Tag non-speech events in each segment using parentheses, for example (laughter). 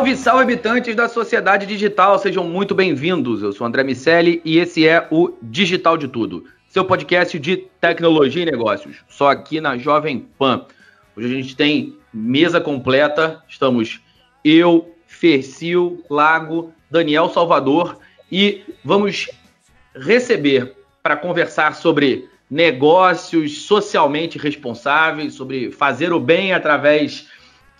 Salve, salve, habitantes da sociedade digital, sejam muito bem-vindos. Eu sou André Miceli e esse é o Digital de Tudo, seu podcast de tecnologia e negócios, só aqui na Jovem Pan. Hoje a gente tem mesa completa, estamos eu, Fercil, Lago, Daniel Salvador e vamos receber para conversar sobre negócios socialmente responsáveis, sobre fazer o bem através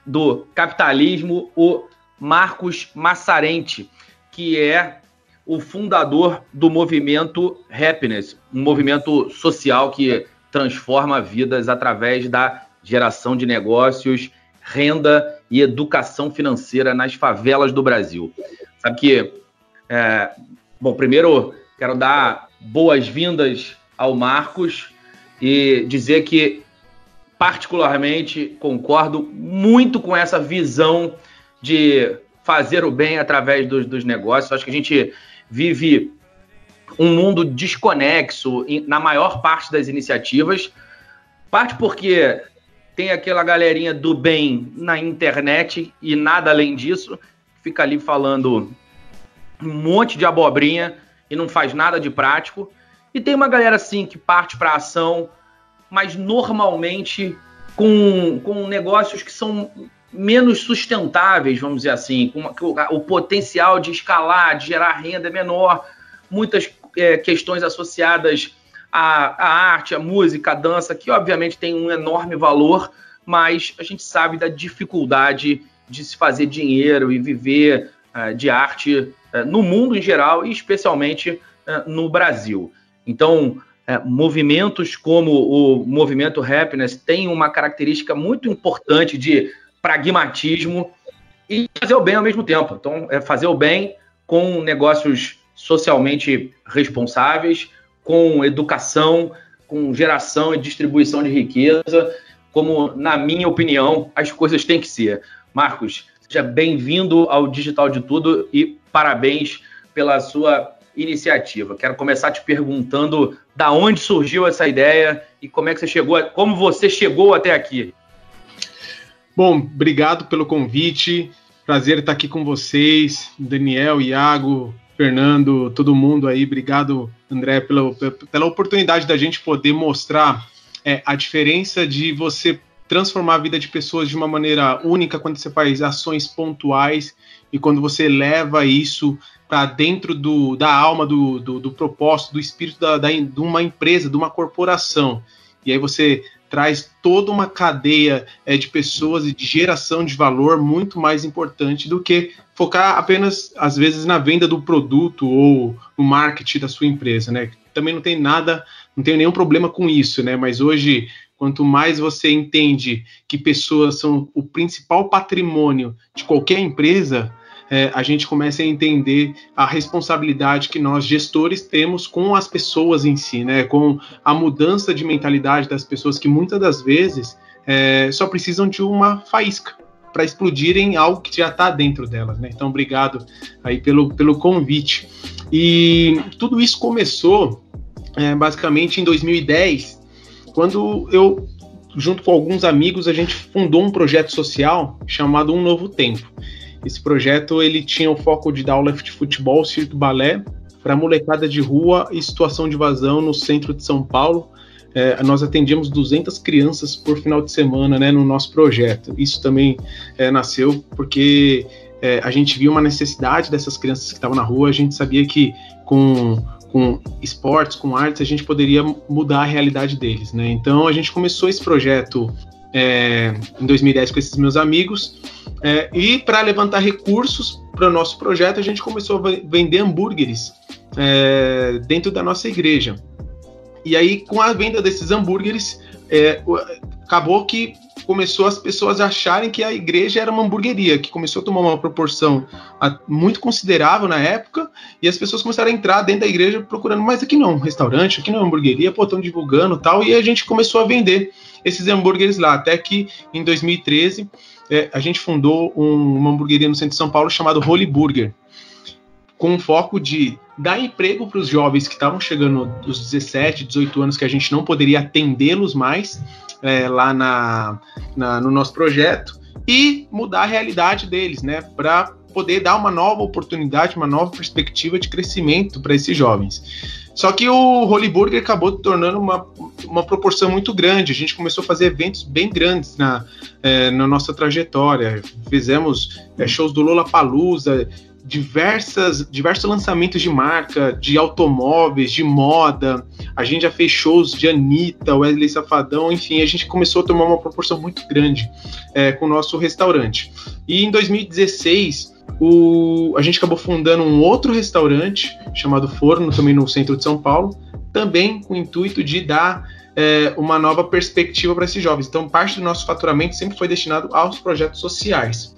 do capitalismo, o Marcos Massarente, que é o fundador do movimento Happiness, um movimento social que transforma vidas através da geração de negócios, renda e educação financeira nas favelas do Brasil. Sabe que, é, bom, primeiro quero dar boas-vindas ao Marcos e dizer que particularmente concordo muito com essa visão de fazer o bem através dos, dos negócios. Acho que a gente vive um mundo desconexo na maior parte das iniciativas. Parte porque tem aquela galerinha do bem na internet e nada além disso, fica ali falando um monte de abobrinha e não faz nada de prático. E tem uma galera assim que parte para ação, mas normalmente com, com negócios que são menos sustentáveis, vamos dizer assim, com o potencial de escalar, de gerar renda é menor, muitas é, questões associadas à, à, arte, à música, à dança, que obviamente tem um enorme valor, mas a gente sabe da dificuldade de se fazer dinheiro e viver uh, de arte uh, no mundo em geral e especialmente uh, no Brasil. Então, movimentos como o movimento Happiness têm uma característica muito importante de pragmatismo e fazer o bem ao mesmo tempo. Então, é fazer o bem com negócios socialmente responsáveis, com educação, com geração e distribuição de riqueza, como, na minha opinião, as coisas têm que ser. Marcos, seja bem-vindo ao Digital de Tudo e parabéns pela sua iniciativa. Quero começar te perguntando da onde surgiu essa ideia e como é que você chegou, como você chegou até aqui. Bom, obrigado pelo convite. Prazer estar aqui com vocês, Daniel, Iago, Fernando, todo mundo aí. Obrigado, André, pela, pela oportunidade da gente poder mostrar é, a diferença de você transformar a vida de pessoas de uma maneira única quando você faz ações pontuais e quando você leva isso para dentro do, da alma, do, do, do propósito, do espírito da, da, de uma empresa, de uma corporação. E aí você traz toda uma cadeia é, de pessoas e de geração de valor muito mais importante do que focar apenas, às vezes, na venda do produto ou no marketing da sua empresa, né? Também não tem nada, não tem nenhum problema com isso, né? Mas hoje, quanto mais você entende que pessoas são o principal patrimônio de qualquer empresa, é, a gente começa a entender a responsabilidade que nós gestores temos com as pessoas em si, né? Com a mudança de mentalidade das pessoas que muitas das vezes é, só precisam de uma faísca para explodirem algo que já está dentro delas, né? Então, obrigado aí pelo, pelo convite. E tudo isso começou é, basicamente em 2010, quando eu junto com alguns amigos, a gente fundou um projeto social chamado Um Novo Tempo. Esse projeto ele tinha o foco de dar aula de futebol, circo balé para molecada de rua e situação de vazão no centro de São Paulo. É, nós atendíamos 200 crianças por final de semana né, no nosso projeto. Isso também é, nasceu porque é, a gente viu uma necessidade dessas crianças que estavam na rua, a gente sabia que com, com esportes, com artes, a gente poderia mudar a realidade deles. Né? Então a gente começou esse projeto é, em 2010 com esses meus amigos. É, e para levantar recursos para o nosso projeto, a gente começou a vender hambúrgueres é, dentro da nossa igreja. E aí, com a venda desses hambúrgueres, é, acabou que começou as pessoas a acharem que a igreja era uma hamburgueria, que começou a tomar uma proporção muito considerável na época, e as pessoas começaram a entrar dentro da igreja procurando, mas aqui não é um restaurante, aqui não é uma hamburgueria, pô, estão divulgando tal, e a gente começou a vender esses hambúrgueres lá, até que em 2013 é, a gente fundou um, uma hamburgueria no centro de São Paulo chamado Holy Burger, com o foco de dar emprego para os jovens que estavam chegando dos 17, 18 anos, que a gente não poderia atendê-los mais é, lá na, na, no nosso projeto, e mudar a realidade deles, né? Para poder dar uma nova oportunidade, uma nova perspectiva de crescimento para esses jovens. Só que o Holy Burger acabou tornando uma, uma proporção muito grande. A gente começou a fazer eventos bem grandes na, é, na nossa trajetória. Fizemos é, shows do Lola Palusa, diversas, diversos lançamentos de marca, de automóveis, de moda. A gente já fez shows de Anitta, Wesley Safadão, enfim, a gente começou a tomar uma proporção muito grande é, com o nosso restaurante. E em 2016, o, a gente acabou fundando um outro restaurante chamado Forno, também no centro de São Paulo, também com o intuito de dar é, uma nova perspectiva para esses jovens. Então, parte do nosso faturamento sempre foi destinado aos projetos sociais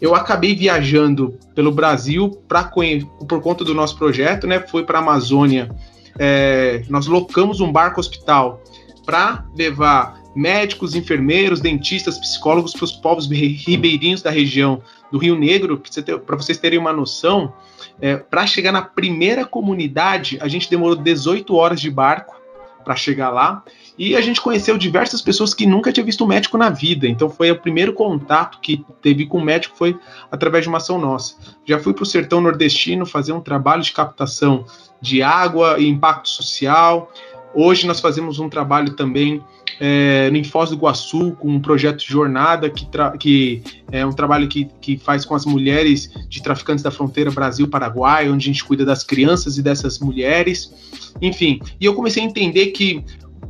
eu acabei viajando pelo Brasil pra, por conta do nosso projeto, né? Fui para a Amazônia. É, nós locamos um barco hospital para levar médicos, enfermeiros, dentistas, psicólogos para os povos ribeirinhos da região do Rio Negro, para vocês terem uma noção, é, para chegar na primeira comunidade, a gente demorou 18 horas de barco para chegar lá. E a gente conheceu diversas pessoas que nunca tinha visto um médico na vida. Então foi o primeiro contato que teve com o médico foi através de uma ação nossa. Já fui para o sertão nordestino fazer um trabalho de captação de água e impacto social. Hoje nós fazemos um trabalho também é, em Foz do Iguaçu, com um projeto jornada que, que é um trabalho que, que faz com as mulheres de traficantes da fronteira Brasil-Paraguai, onde a gente cuida das crianças e dessas mulheres. Enfim, e eu comecei a entender que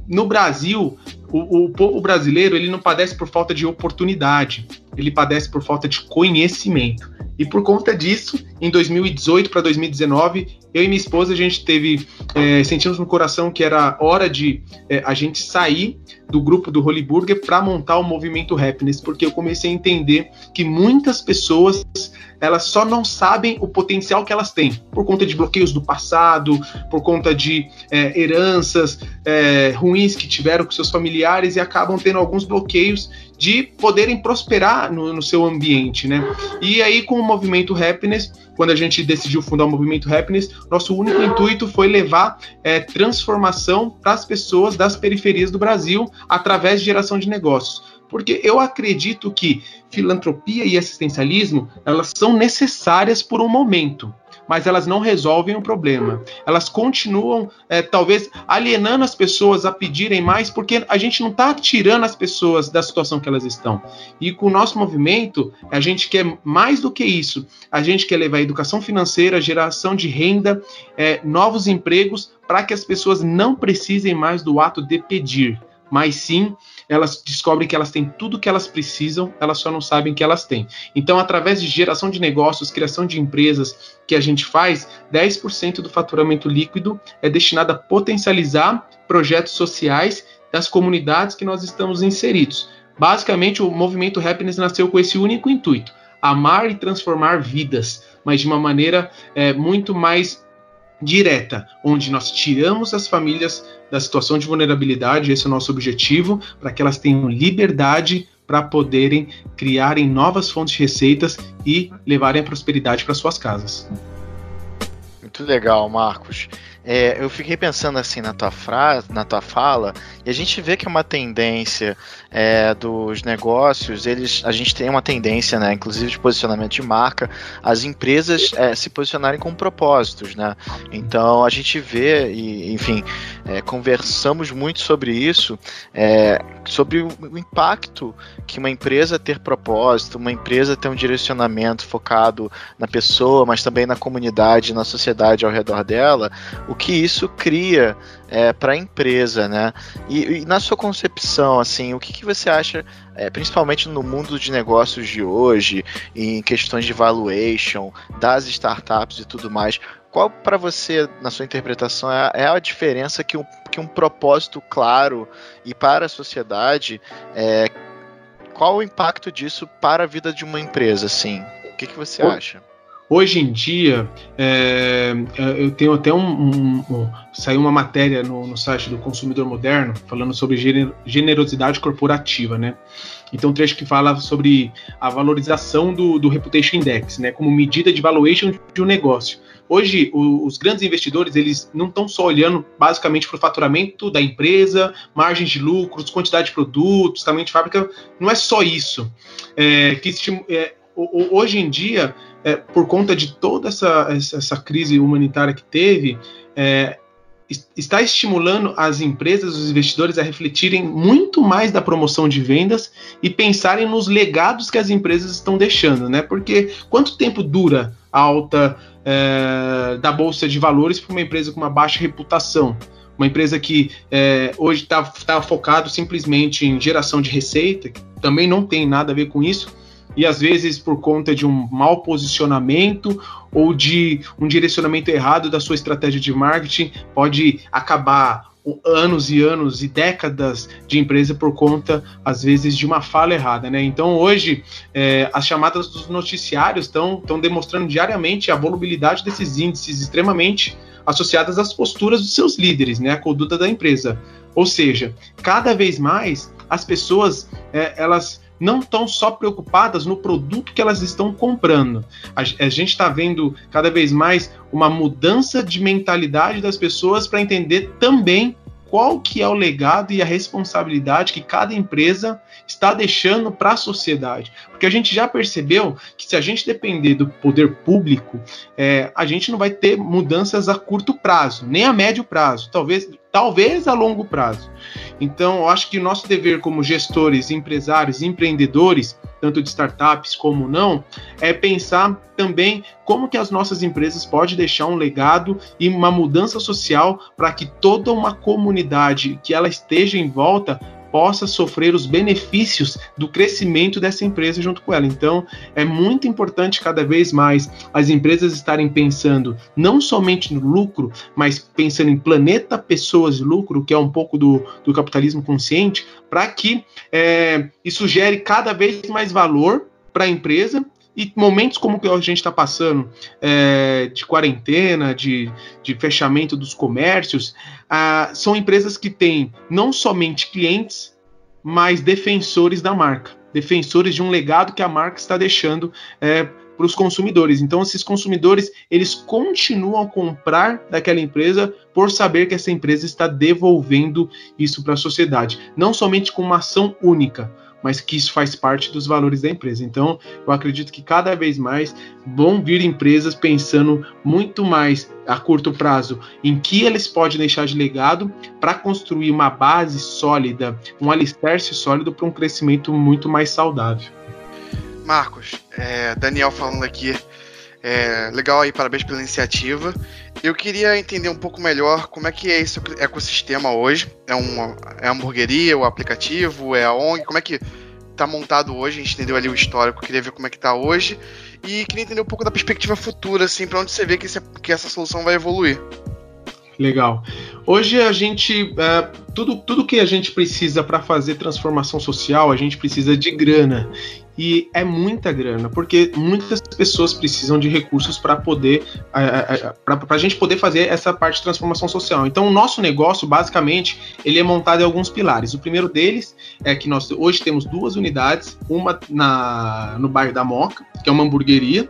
no Brasil, o, o, povo brasileiro ele não padece por falta de oportunidade, ele padece por falta de conhecimento. E por conta disso, em 2018 para 2019, eu e minha esposa a gente teve é, sentimos no coração que era hora de é, a gente sair do grupo do Holy Burger para montar o movimento Happiness, porque eu comecei a entender que muitas pessoas elas só não sabem o potencial que elas têm por conta de bloqueios do passado, por conta de é, heranças é, ruins que tiveram com seus familiares e acabam tendo alguns bloqueios de poderem prosperar no, no seu ambiente, né? E aí com o movimento Happiness quando a gente decidiu fundar o movimento Happiness, nosso único intuito foi levar é, transformação para as pessoas das periferias do Brasil através de geração de negócios. Porque eu acredito que filantropia e assistencialismo elas são necessárias por um momento mas elas não resolvem o problema. Elas continuam, é, talvez, alienando as pessoas a pedirem mais, porque a gente não está tirando as pessoas da situação que elas estão. E com o nosso movimento, a gente quer mais do que isso. A gente quer levar educação financeira, geração de renda, é, novos empregos, para que as pessoas não precisem mais do ato de pedir, mas sim elas descobrem que elas têm tudo que elas precisam, elas só não sabem que elas têm. Então, através de geração de negócios, criação de empresas que a gente faz, 10% do faturamento líquido é destinado a potencializar projetos sociais das comunidades que nós estamos inseridos. Basicamente, o movimento Happiness nasceu com esse único intuito: amar e transformar vidas, mas de uma maneira é, muito mais direta, onde nós tiramos as famílias da situação de vulnerabilidade, esse é o nosso objetivo, para que elas tenham liberdade para poderem criarem novas fontes de receitas e levarem a prosperidade para suas casas. Muito legal, Marcos. é, eu fiquei pensando assim na tua frase, na tua fala, e a gente vê que é uma tendência é, dos negócios, eles, a gente tem uma tendência, né, inclusive de posicionamento de marca, as empresas é, se posicionarem com propósitos, né? Então a gente vê e, enfim, é, conversamos muito sobre isso, é, sobre o impacto que uma empresa ter propósito, uma empresa ter um direcionamento focado na pessoa, mas também na comunidade, na sociedade ao redor dela, o que isso cria é, para a empresa, né? E, e, na sua concepção, assim, o que, que você acha, é, principalmente no mundo de negócios de hoje, em questões de valuation, das startups e tudo mais, qual para você, na sua interpretação, é, é, a diferença que um, que um propósito claro e para a sociedade, é, qual o impacto disso para a vida de uma empresa, assim? O que, que você acha? Hoje em dia, é, é, eu tenho até um, um, um, Saiu uma matéria no, no, site do Consumidor Moderno falando sobre generosidade corporativa, né? Então, um trecho que fala sobre a valorização do, do Reputation Index, né? Como medida de valuation de um negócio. Hoje, o, os grandes investidores, eles não estão só olhando basicamente para o faturamento da empresa, margens de lucros, quantidade de produtos, tamanho de fábrica. Não é só isso. É, que é, hoje em dia, é, por conta de toda essa, essa crise humanitária que teve, é, está estimulando as empresas, os investidores a refletirem muito mais da promoção de vendas e pensarem nos legados que as empresas estão deixando, né? Porque quanto tempo dura a alta é, da bolsa de valores para uma empresa com uma baixa reputação? Uma empresa que é, hoje está tá focado simplesmente em geração de receita, que também não tem nada a ver com isso, e às vezes por conta de um mau posicionamento ou de um direcionamento errado da sua estratégia de marketing, pode acabar anos e anos e décadas de empresa por conta, às vezes, de uma fala errada, né? Então, hoje, é, as chamadas dos noticiários estão demonstrando diariamente a volubilidade desses índices extremamente associadas às posturas dos seus líderes, né? A conduta da empresa. Ou seja, cada vez mais as pessoas, é, elas não estão só preocupadas no produto que elas estão comprando. A, a gente está vendo cada vez mais uma mudança de mentalidade das pessoas para entender também qual que é o legado e a responsabilidade que cada empresa está deixando para a sociedade. Porque a gente já percebeu que se a gente depender do poder público, é, a gente não vai ter mudanças a curto prazo, nem a médio prazo, talvez, talvez a longo prazo. Então, eu acho que o nosso dever como gestores, empresários, empreendedores, tanto de startups como não, é pensar também como que as nossas empresas podem deixar um legado e uma mudança social para que toda uma comunidade que ela esteja em volta possa sofrer os benefícios do crescimento dessa empresa junto com ela. Então, é muito importante cada vez mais as empresas estarem pensando não somente no lucro, mas pensando em planeta, pessoas e lucro, que é um pouco do, do capitalismo consciente, para que é, isso gere cada vez mais valor para a empresa e momentos como que a gente está passando, é, de quarentena, de, de fechamento dos comércios, ah, são empresas que têm não somente clientes, mas defensores da marca, defensores de um legado que a marca está deixando é, para os consumidores. Então, esses consumidores eles continuam a comprar daquela empresa por saber que essa empresa está devolvendo isso para a sociedade, não somente com uma ação única, mas que isso faz parte dos valores da empresa. Então, eu acredito que cada vez mais vão vir empresas pensando muito mais a curto prazo em que eles podem deixar de legado para construir uma base sólida, um alicerce sólido para um crescimento muito mais saudável. Marcos, é, Daniel falando aqui, é, legal aí, parabéns pela iniciativa. Eu queria entender um pouco melhor como é que é esse ecossistema hoje. É uma é a hamburgueria, o aplicativo, é a ONG, como é que tá montado hoje? A gente entendeu ali o histórico, queria ver como é que tá hoje. E queria entender um pouco da perspectiva futura, assim, para onde você vê que, esse, que essa solução vai evoluir. Legal. Hoje a gente. É, tudo, tudo que a gente precisa para fazer transformação social, a gente precisa de grana e é muita grana, porque muitas pessoas precisam de recursos para poder, para a gente poder fazer essa parte de transformação social. Então, o nosso negócio, basicamente, ele é montado em alguns pilares. O primeiro deles é que nós hoje temos duas unidades, uma na, no bairro da Moca, que é uma hamburgueria,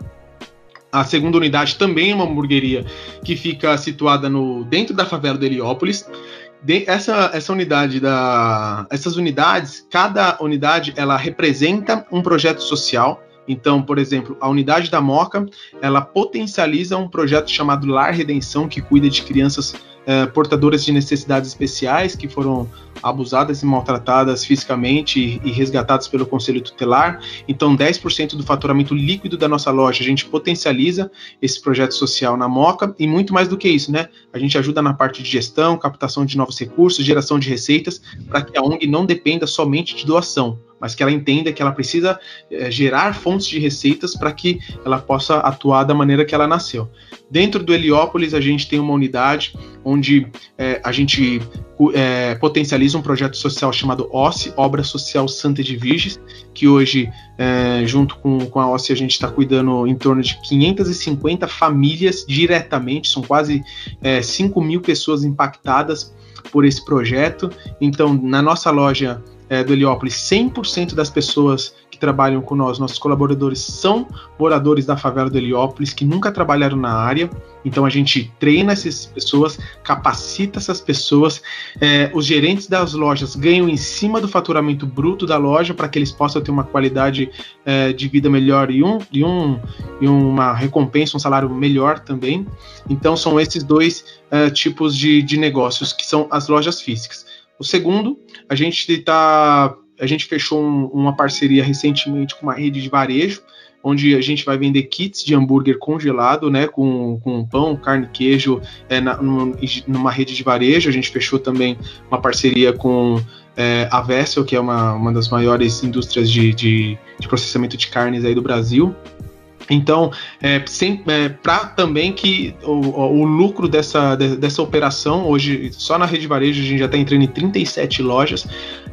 A segunda unidade também é uma hamburgueria que fica situada no dentro da favela do Heliópolis. Essa, essa unidade da, essas unidades, cada unidade ela representa um projeto social. Então, por exemplo, a unidade da Moca, ela potencializa um projeto chamado Lar Redenção, que cuida de crianças é, portadoras de necessidades especiais que foram abusadas e maltratadas fisicamente e, resgatadas pelo Conselho Tutelar. Então, 10% do faturamento líquido da nossa loja, a gente potencializa esse projeto social na Moca e muito mais do que isso, né? A gente ajuda na parte de gestão, captação de novos recursos, geração de receitas, para que a ONG não dependa somente de doação mas que ela entenda que ela precisa é, gerar fontes de receitas para que ela possa atuar da maneira que ela nasceu. Dentro do Heliópolis, a gente tem uma unidade onde é, a gente é, potencializa um projeto social chamado OSSE, Obra Social Santa de Viges, que hoje, junto com, com a OSSE, a gente está cuidando em torno de 550 famílias diretamente, são quase 5 mil pessoas impactadas por esse projeto. Então, na nossa loja é, do Heliópolis, 100% das pessoas que trabalham com nós, nossos colaboradores, são moradores da favela do Heliópolis, que nunca trabalharam na área. Então a gente treina essas pessoas, capacita essas pessoas. É, os gerentes das lojas ganham em cima do faturamento bruto da loja para que eles possam ter uma qualidade é, de vida melhor e, um, e, um, e uma recompensa, um salário melhor também. Então são esses dois é, tipos de, de negócios que são as lojas físicas. O segundo, a gente tá, a gente fechou um, uma parceria recentemente com uma rede de varejo, onde a gente vai vender kits de hambúrguer congelado, né, com, com pão, carne, queijo, é, na, numa rede de varejo. A gente fechou também uma parceria com é, a Vessel, que é uma, uma das maiores indústrias de, de, de processamento de carnes aí do Brasil. Então, é, é, para também que o, o, lucro dessa, dessa operação, hoje, só na rede varejo, a gente já está entrando em 37 lojas,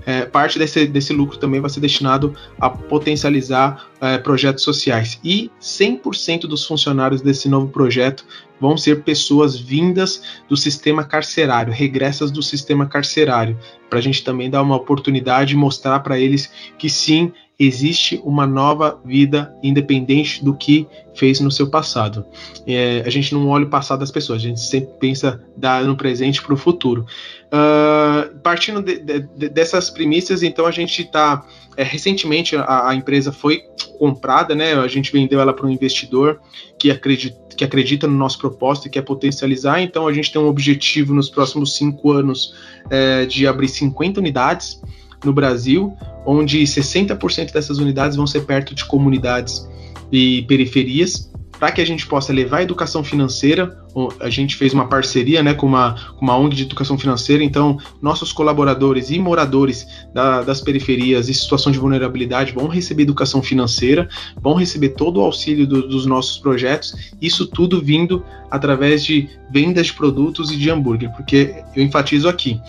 é, parte desse, desse lucro também vai ser destinado a potencializar é, projetos sociais. E 100% dos funcionários desse novo projeto vão ser pessoas vindas do sistema carcerário, regressas do sistema carcerário, para a gente também dar uma oportunidade e mostrar para eles que sim, existe uma nova vida independente do que fez no seu passado. É, a gente não olha o passado das pessoas, a gente sempre pensa dar no presente para o futuro. Uh, partindo de, de, dessas premissas, então a gente está é, recentemente a, a, empresa foi comprada, né? A gente vendeu ela para um investidor que acredita, que acredita no nosso propósito e quer potencializar. Então a gente tem um objetivo nos próximos cinco anos é, de abrir 50 unidades no Brasil, onde 60% dessas unidades vão ser perto de comunidades e periferias, para que a gente possa levar a educação financeira. A gente fez uma parceria né, com, uma, com uma ONG de educação financeira, então nossos colaboradores e moradores da, das periferias em situação de vulnerabilidade vão receber educação financeira, vão receber todo o auxílio do, dos nossos projetos, isso tudo vindo através de vendas de produtos e de hambúrguer, porque eu enfatizo aqui,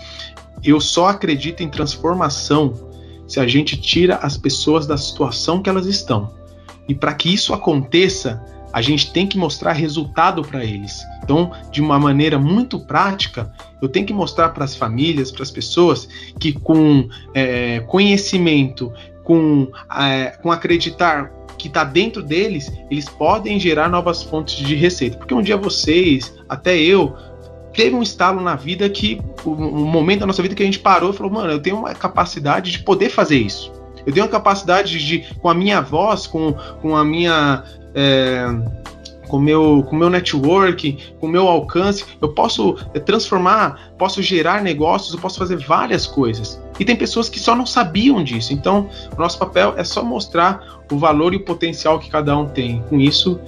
eu só acredito em transformação se a gente tira as pessoas da situação que elas estão. E para que isso aconteça, a gente tem que mostrar resultado para eles. Então, de uma maneira muito prática, eu tenho que mostrar para as famílias, para as pessoas, que com é, conhecimento, com, é, com acreditar que está dentro deles, eles podem gerar novas fontes de receita. Porque um dia vocês, até eu, teve um estalo na vida que, um momento da nossa vida que a gente parou e falou, mano, eu tenho uma capacidade de poder fazer isso. Eu tenho uma capacidade de, com a minha voz, com, com a minha. É, com meu, com meu network, com meu alcance, eu posso é, transformar, posso gerar negócios, eu posso fazer várias coisas. E tem pessoas que só não sabiam disso. Então, o nosso papel é só mostrar o valor e o potencial que cada um tem. Com isso,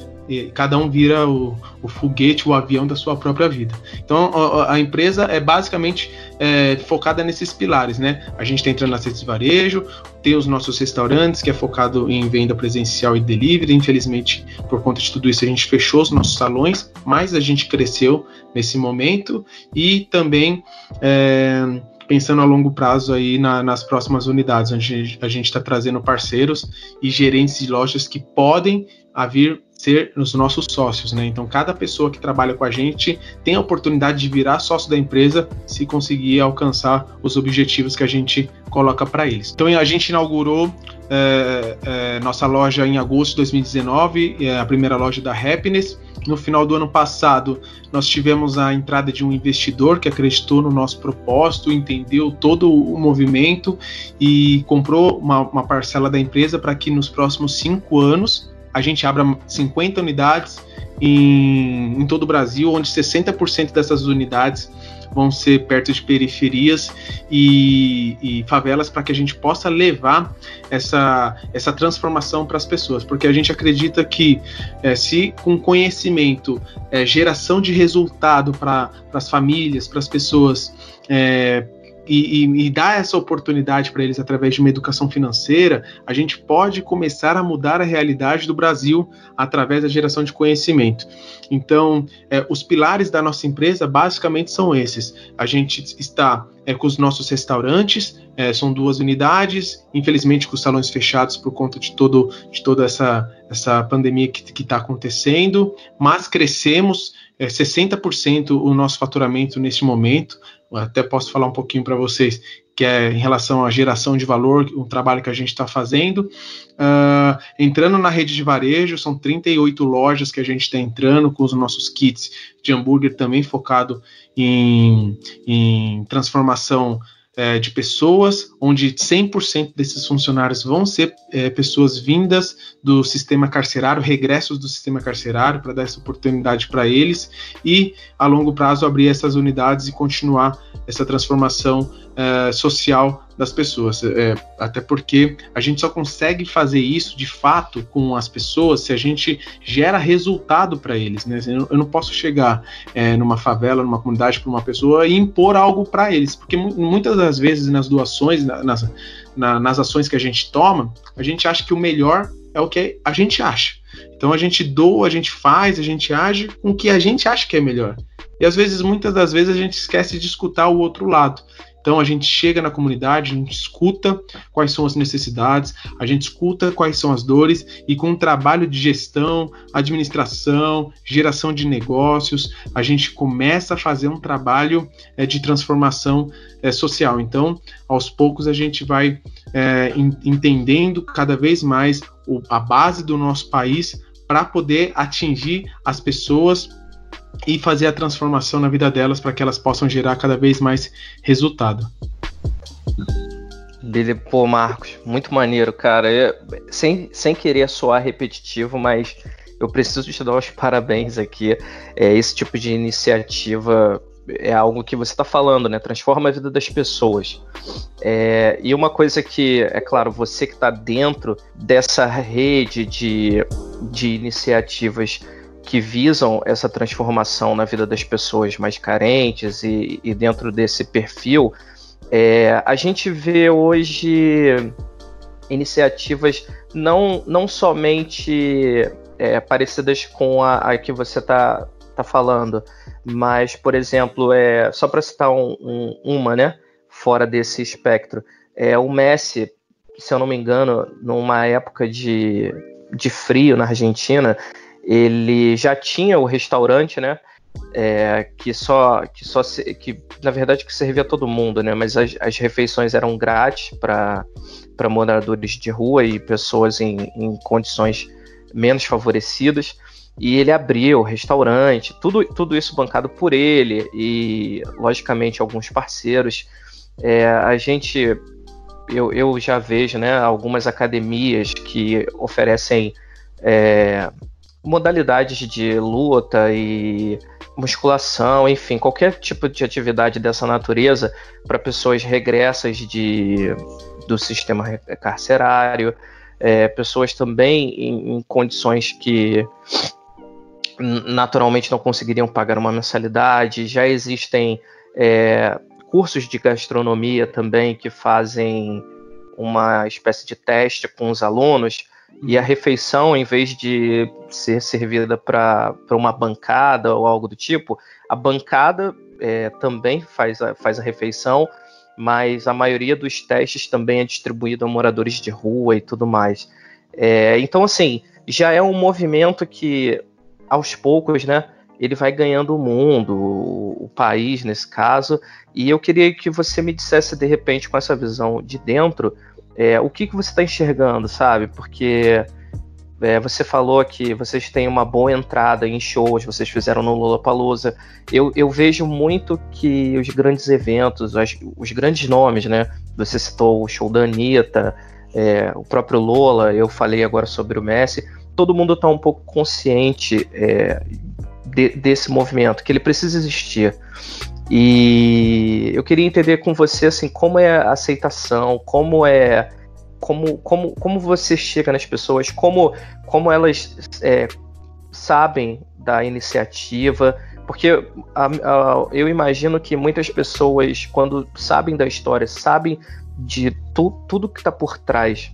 cada um vira o, o, foguete, o avião da sua própria vida. Então a, a empresa é basicamente é, focada nesses pilares, né? A gente está entrando na cesta de varejo, tem os nossos restaurantes, que é focado em venda presencial e delivery. Infelizmente, por conta de tudo isso, a gente fechou os nossos salões, mas a gente cresceu nesse momento e também é, pensando a longo prazo aí na, nas próximas unidades, onde a gente está trazendo parceiros e gerentes de lojas que podem a vir ser os nossos sócios, né? Então, cada pessoa que trabalha com a gente tem a oportunidade de virar sócio da empresa se conseguir alcançar os objetivos que a gente coloca para eles. Então, a gente inaugurou é, é, nossa loja em agosto de 2019, é a primeira loja da Happiness. No final do ano passado, nós tivemos a entrada de um investidor que acreditou no nosso propósito, entendeu todo o movimento e comprou uma, uma parcela da empresa para que nos próximos cinco anos a gente abra 50 unidades em, em todo o Brasil, onde 60% dessas unidades vão ser perto de periferias e, e favelas para que a gente possa levar essa, essa transformação para as pessoas, porque a gente acredita que é, se com conhecimento, é, geração de resultado para as famílias, para as pessoas, é, e, e, e dar essa oportunidade para eles através de uma educação financeira, a gente pode começar a mudar a realidade do Brasil através da geração de conhecimento. Então, é, os pilares da nossa empresa basicamente são esses. A gente está é, com os nossos restaurantes, é, são duas unidades, infelizmente com os salões fechados por conta de, todo, de toda essa, essa pandemia que está acontecendo, mas crescemos é, 60% o nosso faturamento neste momento até posso falar um pouquinho para vocês, que é em relação à geração de valor, o trabalho que a gente está fazendo. Uh, entrando na rede de varejo, são 38 lojas que a gente está entrando com os nossos kits de hambúrguer também focado em, em transformação é, de pessoas, onde 100% desses funcionários vão ser é, pessoas vindas do sistema carcerário, regressos do sistema carcerário, para dar essa oportunidade para eles e, a longo prazo, abrir essas unidades e continuar essa transformação é, social das pessoas. É, até porque a gente só consegue fazer isso de fato com as pessoas se a gente gera resultado para eles. Né? Eu não posso chegar é, numa favela, numa comunidade para uma pessoa e impor algo para eles, porque muitas das vezes nas doações, nas, na, nas ações que a gente toma, a gente acha que o melhor é o que a gente acha. Então a gente doa, a gente faz, a gente age com o que a gente acha que é melhor. E às vezes, muitas das vezes, a gente esquece de escutar o outro lado. Então a gente chega na comunidade, a gente escuta quais são as necessidades, a gente escuta quais são as dores e com um trabalho de gestão, administração, geração de negócios, a gente começa a fazer um trabalho é, de transformação é, social. Então, aos poucos a gente vai é, entendendo cada vez mais o, a base do nosso país para poder atingir as pessoas e fazer a transformação na vida delas para que elas possam gerar cada vez mais resultado. Billy, pô, Marcos, muito maneiro, cara. Eu, sem, sem querer soar repetitivo, mas eu preciso te dar os parabéns aqui. É, esse tipo de iniciativa é algo que você está falando, né? Transforma a vida das pessoas. É, e uma coisa que, é claro, você que está dentro dessa rede de, de iniciativas que visam essa transformação na vida das pessoas mais carentes e, e dentro desse perfil, é, a gente vê hoje iniciativas não, não somente é, parecidas com a, a que você está tá falando, mas, por exemplo, é, só para citar um, um, uma, né, fora desse espectro, é, o Messi, se eu não me engano, numa época de, de frio na Argentina, ele já tinha o restaurante, né? É, que só que só que na verdade que servia todo mundo, né? Mas as, as refeições eram grátis para para moradores de rua e pessoas em, em condições menos favorecidas. E ele abriu o restaurante, tudo, tudo isso bancado por ele e, logicamente, alguns parceiros. É, a gente, eu, eu já vejo né, algumas academias que oferecem é, modalidades de luta e musculação, enfim, qualquer tipo de atividade dessa natureza para pessoas regressas de, do sistema carcerário, é, pessoas também em, em, condições que naturalmente não conseguiriam pagar uma mensalidade. Já existem é, cursos de gastronomia também que fazem uma espécie de teste com os alunos e a refeição, em vez de ser servida para uma bancada ou algo do tipo, a bancada é, também faz a, faz a refeição, mas a maioria dos testes também é distribuído a moradores de rua e tudo mais. É, então, assim, já é um movimento que, aos poucos, né, ele vai ganhando o mundo, o, o país nesse caso, e eu queria que você me dissesse, de repente, com essa visão de dentro, é, o que, que você está enxergando, sabe? Porque é, você falou que vocês têm uma boa entrada em shows, vocês fizeram no Lollapalooza. Eu, eu vejo muito que os grandes eventos, os, os grandes nomes, né? Você citou o show da Anitta, é, o próprio Lola, eu falei agora sobre o Messi. Todo mundo está um pouco consciente é, de, desse movimento, que ele precisa existir. E eu queria entender com você assim como é a aceitação, como é como, como, como você chega nas pessoas, como, como elas é, sabem da iniciativa, porque a, a, eu imagino que muitas pessoas, quando sabem da história, sabem de tu, tudo que está por trás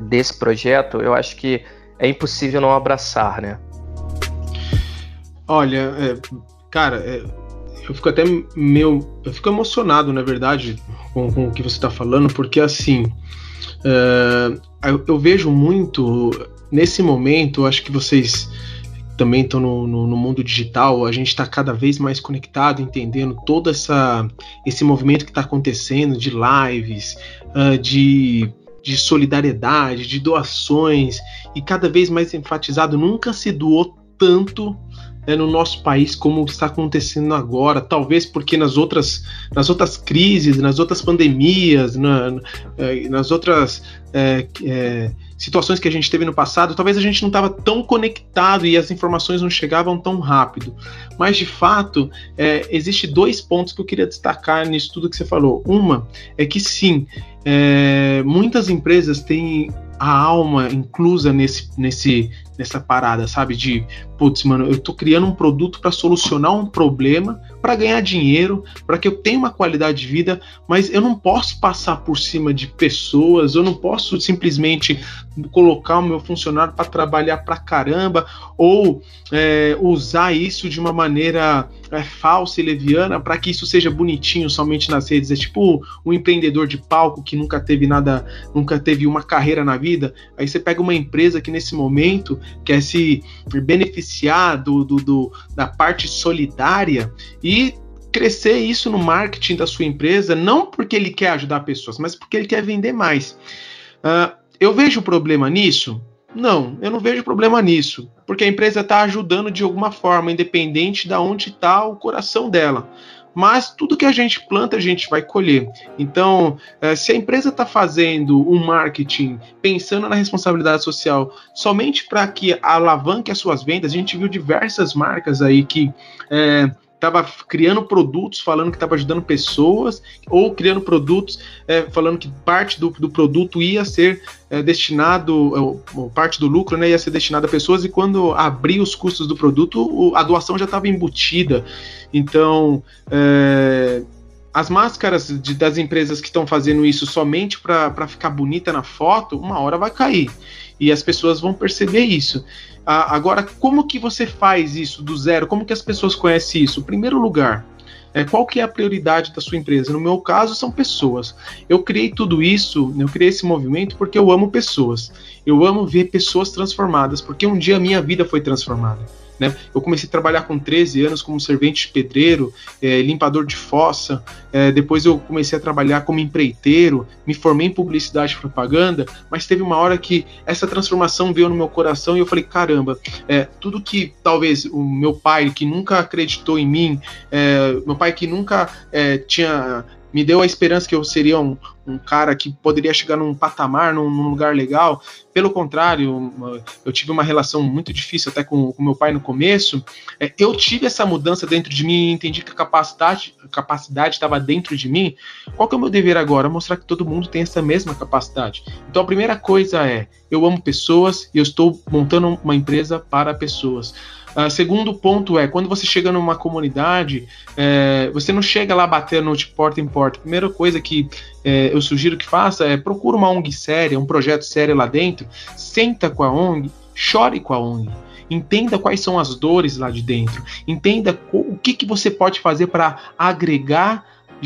desse projeto, eu acho que é impossível não abraçar, né? Olha, é, cara, é, eu fico até meio. Eu fico emocionado, na verdade, com, com o que você está falando, porque assim. Uh, eu, eu, vejo muito nesse momento, acho que vocês também estão no, no, no, mundo digital, a gente está cada vez mais conectado, entendendo todo essa, esse movimento que está acontecendo de lives, uh, de, de solidariedade, de doações, e cada vez mais enfatizado, nunca se doou tanto né, no nosso país como está acontecendo agora, talvez porque nas outras, nas outras crises, nas outras pandemias, na, eh, nas outras é, é, situações que a gente teve no passado, talvez a gente não estava tão conectado e as informações não chegavam tão rápido. Mas de fato, é, existe dois pontos que eu queria destacar nisso tudo que você falou. Uma é que sim, muitas empresas têm a alma inclusa nesse, nesse, nessa parada, sabe? De, putz, mano, eu tô criando um produto para solucionar um problema, para ganhar dinheiro, para que eu tenha uma qualidade de vida, mas eu não posso passar por cima de pessoas, eu não posso simplesmente colocar o meu funcionário para trabalhar pra caramba, ou é, usar isso de uma maneira é, falsa e leviana para que isso seja bonitinho somente nas redes. É tipo um empreendedor de palco que nunca teve nada, nunca teve uma carreira na vida. Aí você pega uma empresa que nesse momento quer se beneficiar do, do, do da parte solidária e crescer isso no marketing da sua empresa, não porque ele quer ajudar pessoas, mas porque ele quer vender mais. Uh, eu vejo problema nisso? Não, eu não vejo problema nisso, porque a empresa está ajudando de alguma forma, independente de onde está o coração dela. Mas tudo que a gente planta, a gente vai colher. Então, eh, se a empresa está fazendo um marketing pensando na responsabilidade social somente para que alavanque as suas vendas, a gente viu diversas marcas aí que é, estava criando produtos falando que estava ajudando pessoas, ou criando produtos é, falando que parte do, do produto ia ser é, destinado, é, parte do lucro né, ia ser destinado a pessoas, e quando abrir os custos do produto, o, a doação já estava embutida. Então, é, as máscaras de, das empresas que estão fazendo isso somente para ficar bonita na foto, uma hora vai cair. E as pessoas vão perceber isso. Ah, agora, como que você faz isso do zero? Como que as pessoas conhecem isso? Em primeiro lugar, é, qual que é a prioridade da sua empresa? No meu caso, são pessoas. Eu criei tudo isso, eu criei esse movimento porque eu amo pessoas. Eu amo ver pessoas transformadas, porque um dia a minha vida foi transformada. Né? Eu comecei a trabalhar com 13 anos como servente pedreiro, é, limpador de fossa. É, depois eu comecei a trabalhar como empreiteiro, me formei em publicidade e propaganda. Mas teve uma hora que essa transformação veio no meu coração e eu falei: caramba, é, tudo que talvez o meu pai, que nunca acreditou em mim, é, meu pai que nunca é, tinha me deu a esperança que eu seria um, um cara que poderia chegar num patamar, num, num, lugar legal. Pelo contrário, eu tive uma relação muito difícil até com, com meu pai no começo. É, eu tive essa mudança dentro de mim e entendi que a capacidade capacidade estava dentro de mim. Qual que é o meu dever agora? Mostrar que todo mundo tem essa mesma capacidade. Então a primeira coisa é, eu amo pessoas e eu estou montando uma empresa para pessoas. Uh, segundo ponto é, quando você chega numa comunidade, é, você não chega lá batendo de porta em porta. primeira coisa que é, eu sugiro que faça é procura uma ONG séria, um projeto sério lá dentro, senta com a ONG, chore com a ONG. Entenda quais são as dores lá de dentro. Entenda o que, que você pode fazer para agregar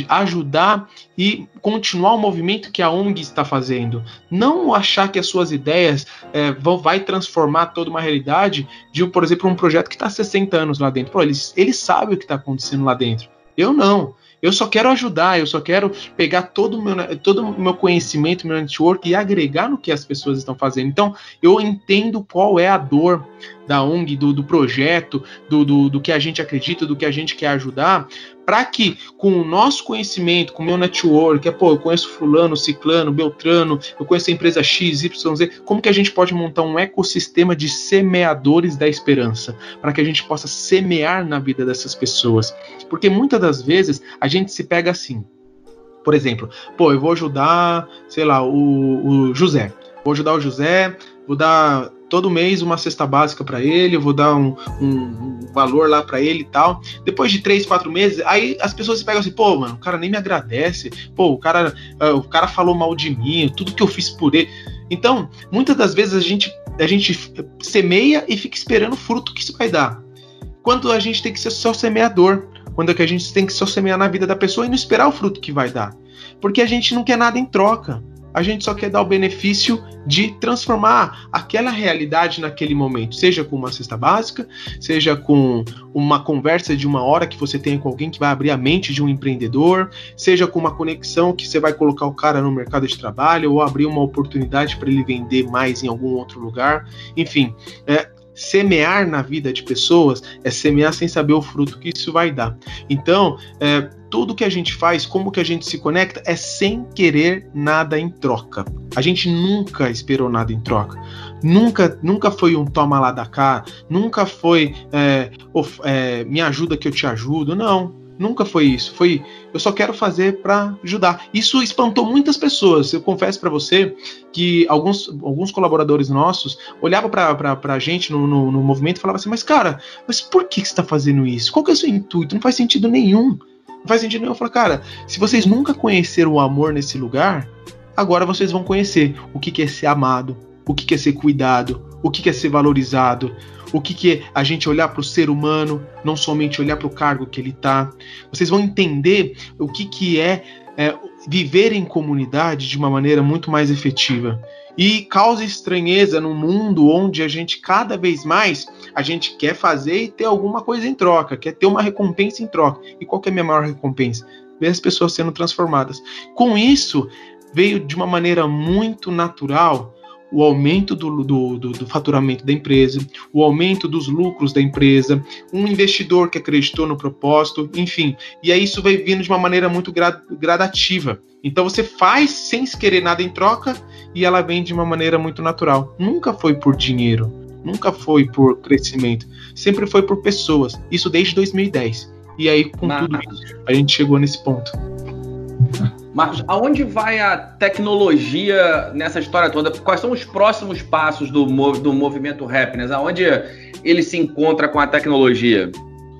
ajudar e continuar o movimento que a ONG está fazendo. Não achar que as suas ideias é, vão vai transformar toda uma realidade de, por exemplo, um projeto que está há 60 anos lá dentro. Pô, ele, ele sabe o que está acontecendo lá dentro. Eu não. Eu só quero ajudar, eu só quero pegar todo o meu, todo o meu conhecimento, meu network e agregar no que as pessoas estão fazendo. Então, eu entendo qual é a dor da ONG, do, do projeto, do, do, do, que a gente acredita, do que a gente quer ajudar, para que com o nosso conhecimento, com o meu network, é, pô, eu conheço fulano, ciclano, beltrano, eu conheço a empresa X, Y, Z, como que a gente pode montar um ecossistema de semeadores da esperança, para que a gente possa semear na vida dessas pessoas? Porque muitas das vezes a gente se pega assim, por exemplo, pô, eu vou ajudar, sei lá, o, o José. Vou ajudar o José, vou dar todo mês uma cesta básica para ele, eu vou dar um, um, valor lá para ele e tal. Depois de três, quatro meses, aí as pessoas se pegam assim, pô, mano, o cara nem me agradece, pô, o cara, uh, o cara falou mal de mim, tudo que eu fiz por ele. Então, muitas das vezes a gente, a gente semeia e fica esperando o fruto que isso vai dar. Quando a gente tem que ser só semeador, quando é que a gente tem que só semear na vida da pessoa e não esperar o fruto que vai dar. Porque a gente não quer nada em troca a gente só quer dar o benefício de transformar aquela realidade naquele momento, seja com uma cesta básica, seja com uma conversa de uma hora que você tenha com alguém que vai abrir a mente de um empreendedor, seja com uma conexão que você vai colocar o cara no mercado de trabalho ou abrir uma oportunidade para ele vender mais em algum outro lugar. Enfim, é, semear na vida de pessoas é semear sem saber o fruto que isso vai dar. Então, é, tudo que a gente faz, como que a gente se conecta, é sem querer nada em troca. A gente nunca esperou nada em troca. Nunca, nunca foi um toma lá da cá, nunca foi é, of, é, me ajuda que eu te ajudo. Não, nunca foi isso. Foi eu só quero fazer para ajudar. Isso espantou muitas pessoas. Eu confesso para você que alguns, alguns colaboradores nossos olhavam para a gente no, no, no, movimento e falavam assim: Mas cara, mas por que, que você está fazendo isso? Qual que é o seu intuito? Não faz sentido nenhum. Faz sentido nenhum. Eu falo, cara, se vocês nunca conheceram o amor nesse lugar, agora vocês vão conhecer o que, é ser amado, o que, é ser cuidado, o que, é ser valorizado, o que, que é a gente olhar para o ser humano, não somente olhar para o cargo que ele está. Vocês vão entender o que, que é, é viver em comunidade de uma maneira muito mais efetiva e causa estranheza no mundo onde a gente cada vez mais a gente quer fazer e ter alguma coisa em troca, quer ter uma recompensa em troca. E qual é a minha maior recompensa? Ver as pessoas sendo transformadas. Com isso, veio de uma maneira muito natural o aumento do, do, do, do, faturamento da empresa, o aumento dos lucros da empresa, um investidor que acreditou no propósito, enfim. E aí isso vai vindo de uma maneira muito gradativa. Então você faz sem querer nada em troca e ela vem de uma maneira muito natural. Nunca foi por dinheiro, nunca foi por crescimento, sempre foi por pessoas. Isso desde 2010. E aí, com tudo isso, a gente chegou nesse ponto. (laughs) Marcos, aonde vai a tecnologia nessa história toda? Quais são os próximos passos do, do movimento Happiness? Aonde ele se encontra com a tecnologia?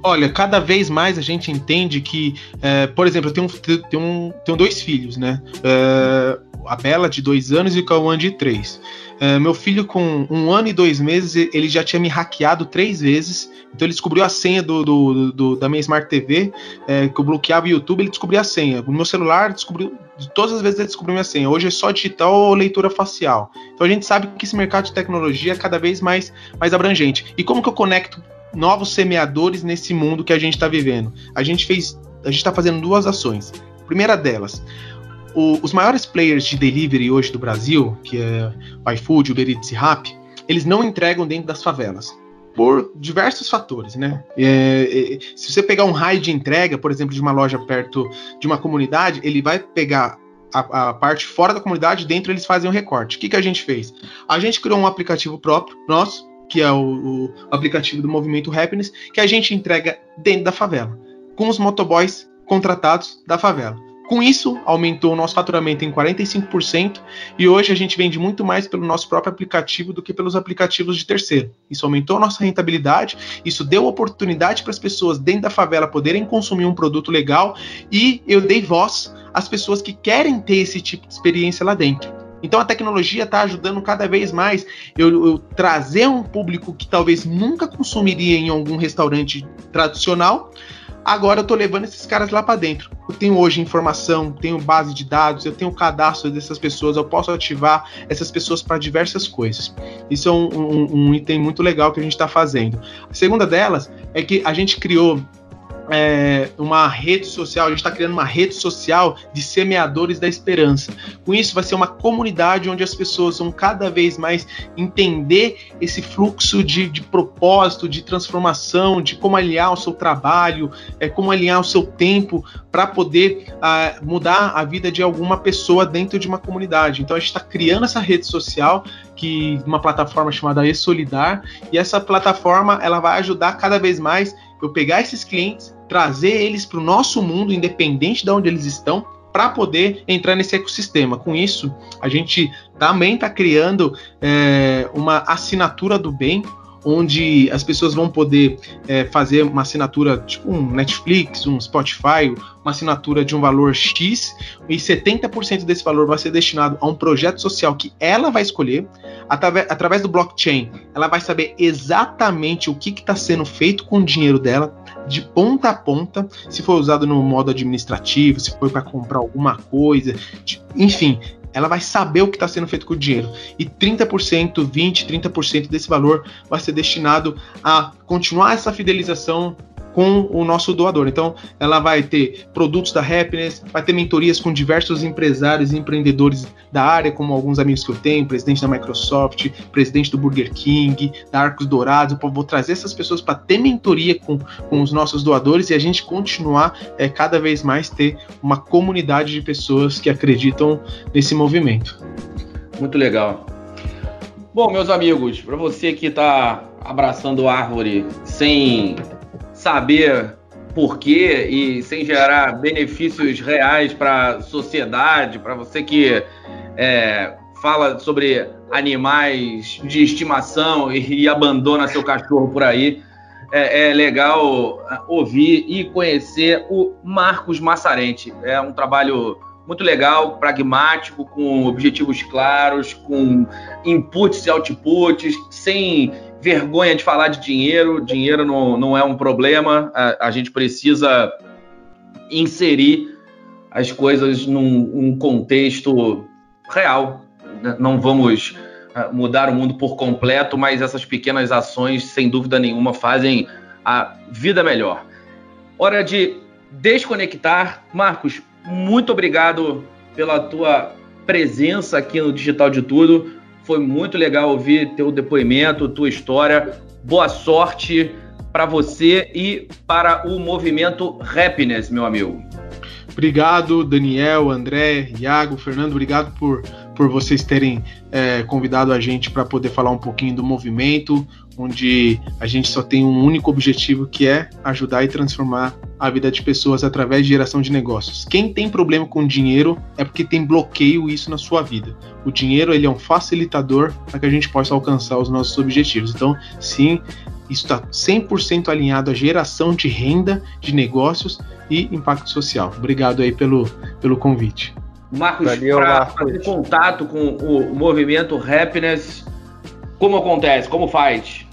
Olha, cada vez mais a gente entende que, é, por exemplo, eu tenho, tenho, tenho dois filhos, né? É, a Bela de dois anos e o Cauã de três. É, meu filho, com um ano e dois meses, ele já tinha me hackeado três vezes. Então ele descobriu a senha do, do, do da minha Smart TV, é, que eu bloqueava o YouTube, ele descobriu a senha. O meu celular descobriu. Todas as vezes ele descobriu minha senha. Hoje é só digital ou leitura facial. Então a gente sabe que esse mercado de tecnologia é cada vez mais, mais abrangente. E como que eu conecto novos semeadores nesse mundo que a gente está vivendo? A gente fez. A gente está fazendo duas ações. primeira delas, o, os maiores players de delivery hoje do Brasil, que é o iFood, Uber Eats e Rappi, eles não entregam dentro das favelas. Por diversos fatores, né? É, é, se você pegar um raio de entrega, por exemplo, de uma loja perto de uma comunidade, ele vai pegar a, a, parte fora da comunidade, dentro eles fazem um recorte. O que, que a gente fez? A gente criou um aplicativo próprio, nosso, que é o, o, aplicativo do Movimento Happiness, que a gente entrega dentro da favela, com os motoboys contratados da favela. Com isso, aumentou o nosso faturamento em 45% e hoje a gente vende muito mais pelo nosso próprio aplicativo do que pelos aplicativos de terceiro. Isso aumentou a nossa rentabilidade, isso deu oportunidade para as pessoas dentro da favela poderem consumir um produto legal e eu dei voz às pessoas que querem ter esse tipo de experiência lá dentro. Então a tecnologia está ajudando cada vez mais eu, eu, trazer um público que talvez nunca consumiria em algum restaurante tradicional Agora eu tô levando esses caras lá para dentro. Eu tenho hoje informação, tenho base de dados, eu tenho cadastro dessas pessoas, eu posso ativar essas pessoas para diversas coisas. Isso é um, um, um, item muito legal que a gente está fazendo. A segunda delas é que a gente criou é, uma rede social, a gente está criando uma rede social de semeadores da esperança. Com isso, vai ser uma comunidade onde as pessoas vão cada vez mais entender esse fluxo de, de propósito, de transformação, de como alinhar o seu trabalho, é, como alinhar o seu tempo para poder uh, mudar a vida de alguma pessoa dentro de uma comunidade. Então, a gente está criando essa rede social que uma plataforma chamada E-Solidar, e essa plataforma ela vai ajudar cada vez mais eu pegar esses clientes, trazer eles para o nosso mundo, independente de onde eles estão, para poder entrar nesse ecossistema. Com isso, a gente também está criando é, uma assinatura do bem, onde as pessoas vão poder é, fazer uma assinatura, tipo um Netflix, um Spotify, uma assinatura de um valor X, e 70% desse valor vai ser destinado a um projeto social que ela vai escolher. Através, através do blockchain, ela vai saber exatamente o que está sendo feito com o dinheiro dela, de ponta a ponta, se foi usado no modo administrativo, se foi para comprar alguma coisa, de, enfim, ela vai saber o que está sendo feito com o dinheiro. E 30%, 20%, 30% desse valor vai ser destinado a continuar essa fidelização com o nosso doador. Então, ela vai ter produtos da Happiness, vai ter mentorias com diversos empresários e empreendedores da área, como alguns amigos que eu tenho, presidente da Microsoft, presidente do Burger King, da Arcos Dourados. Eu vou trazer essas pessoas para ter mentoria com, com os nossos doadores e a gente continuar é, cada vez mais ter uma comunidade de pessoas que acreditam nesse movimento. Muito legal. Bom, meus amigos, para você que está abraçando árvore sem saber por quê e sem gerar benefícios reais para a sociedade, para você que é, fala sobre animais de estimação e, e, abandona seu cachorro por aí. É, é, legal ouvir e conhecer o Marcos Massarente. É um trabalho muito legal, pragmático, com objetivos claros, com inputs e outputs, sem vergonha de falar de dinheiro, dinheiro não, não é um problema, a, a gente precisa inserir as coisas num, num contexto real. Né? Não vamos ah, mudar o mundo por completo, mas essas pequenas ações, sem dúvida nenhuma, fazem a vida melhor. Hora de desconectar. Marcos, muito obrigado pela tua presença aqui no Digital de Tudo. Foi muito legal ouvir teu depoimento, tua história. Boa sorte para você e para o movimento Happiness, meu amigo. Obrigado, Daniel, André, Iago, Fernando, obrigado por, por vocês terem é, convidado a gente para poder falar um pouquinho do movimento, onde a gente só tem um único objetivo que é ajudar e transformar a vida de pessoas através de geração de negócios. Quem tem problema com dinheiro é porque tem bloqueio isso na sua vida. O dinheiro ele é um facilitador para que a gente possa alcançar os nossos objetivos. Então, sim, isso está 100% alinhado à geração de renda, de negócios e impacto social. Obrigado aí pelo, pelo convite. Marcos, para fazer contato com o movimento Happiness, como acontece? Como faz?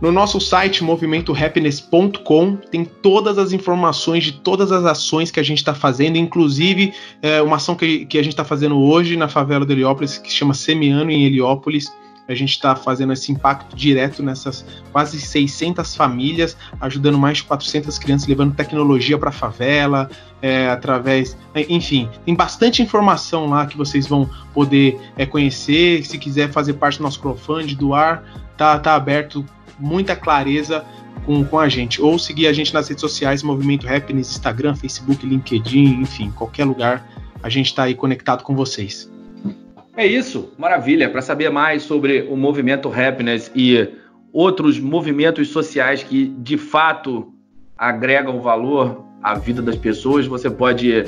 No nosso site movimentohappiness.com tem todas as informações de todas as ações que a gente está fazendo, inclusive é, uma ação que, que a gente está fazendo hoje na favela de Heliópolis, que se chama Semiano em Heliópolis. A gente está fazendo esse impacto direto nessas quase 600 famílias, ajudando mais de 400 crianças, levando tecnologia para a favela, é, através. Enfim, tem bastante informação lá que vocês vão poder é, conhecer. Se quiser fazer parte do nosso crowdfunding, doar, tá, tá aberto muita clareza com, com a gente. Ou seguir a gente nas redes sociais, Movimento Happiness, Instagram, Facebook, LinkedIn, enfim, qualquer lugar, a gente está aí conectado com vocês. É isso, maravilha. Para saber mais sobre o movimento Happiness e outros movimentos sociais que de fato agregam valor à vida das pessoas, você pode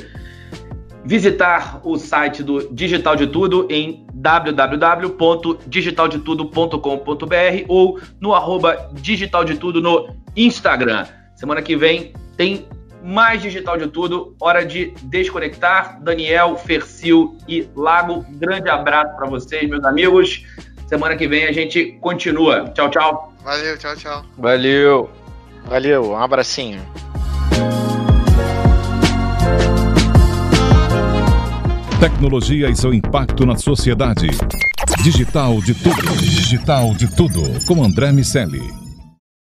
visitar o site do Digital de Tudo em www.digitaldetudo.com.br ou no arroba Digital de Tudo no Instagram. Semana que vem tem mais digital de tudo. Hora de desconectar. Daniel, Fercil e Lago, grande abraço para vocês, meus amigos. Semana que vem a gente continua. Tchau, tchau. Valeu, tchau, tchau. Valeu. Valeu, um abracinho. Tecnologia e seu impacto na sociedade. Digital de tudo. Digital de tudo. Com André Miscelli.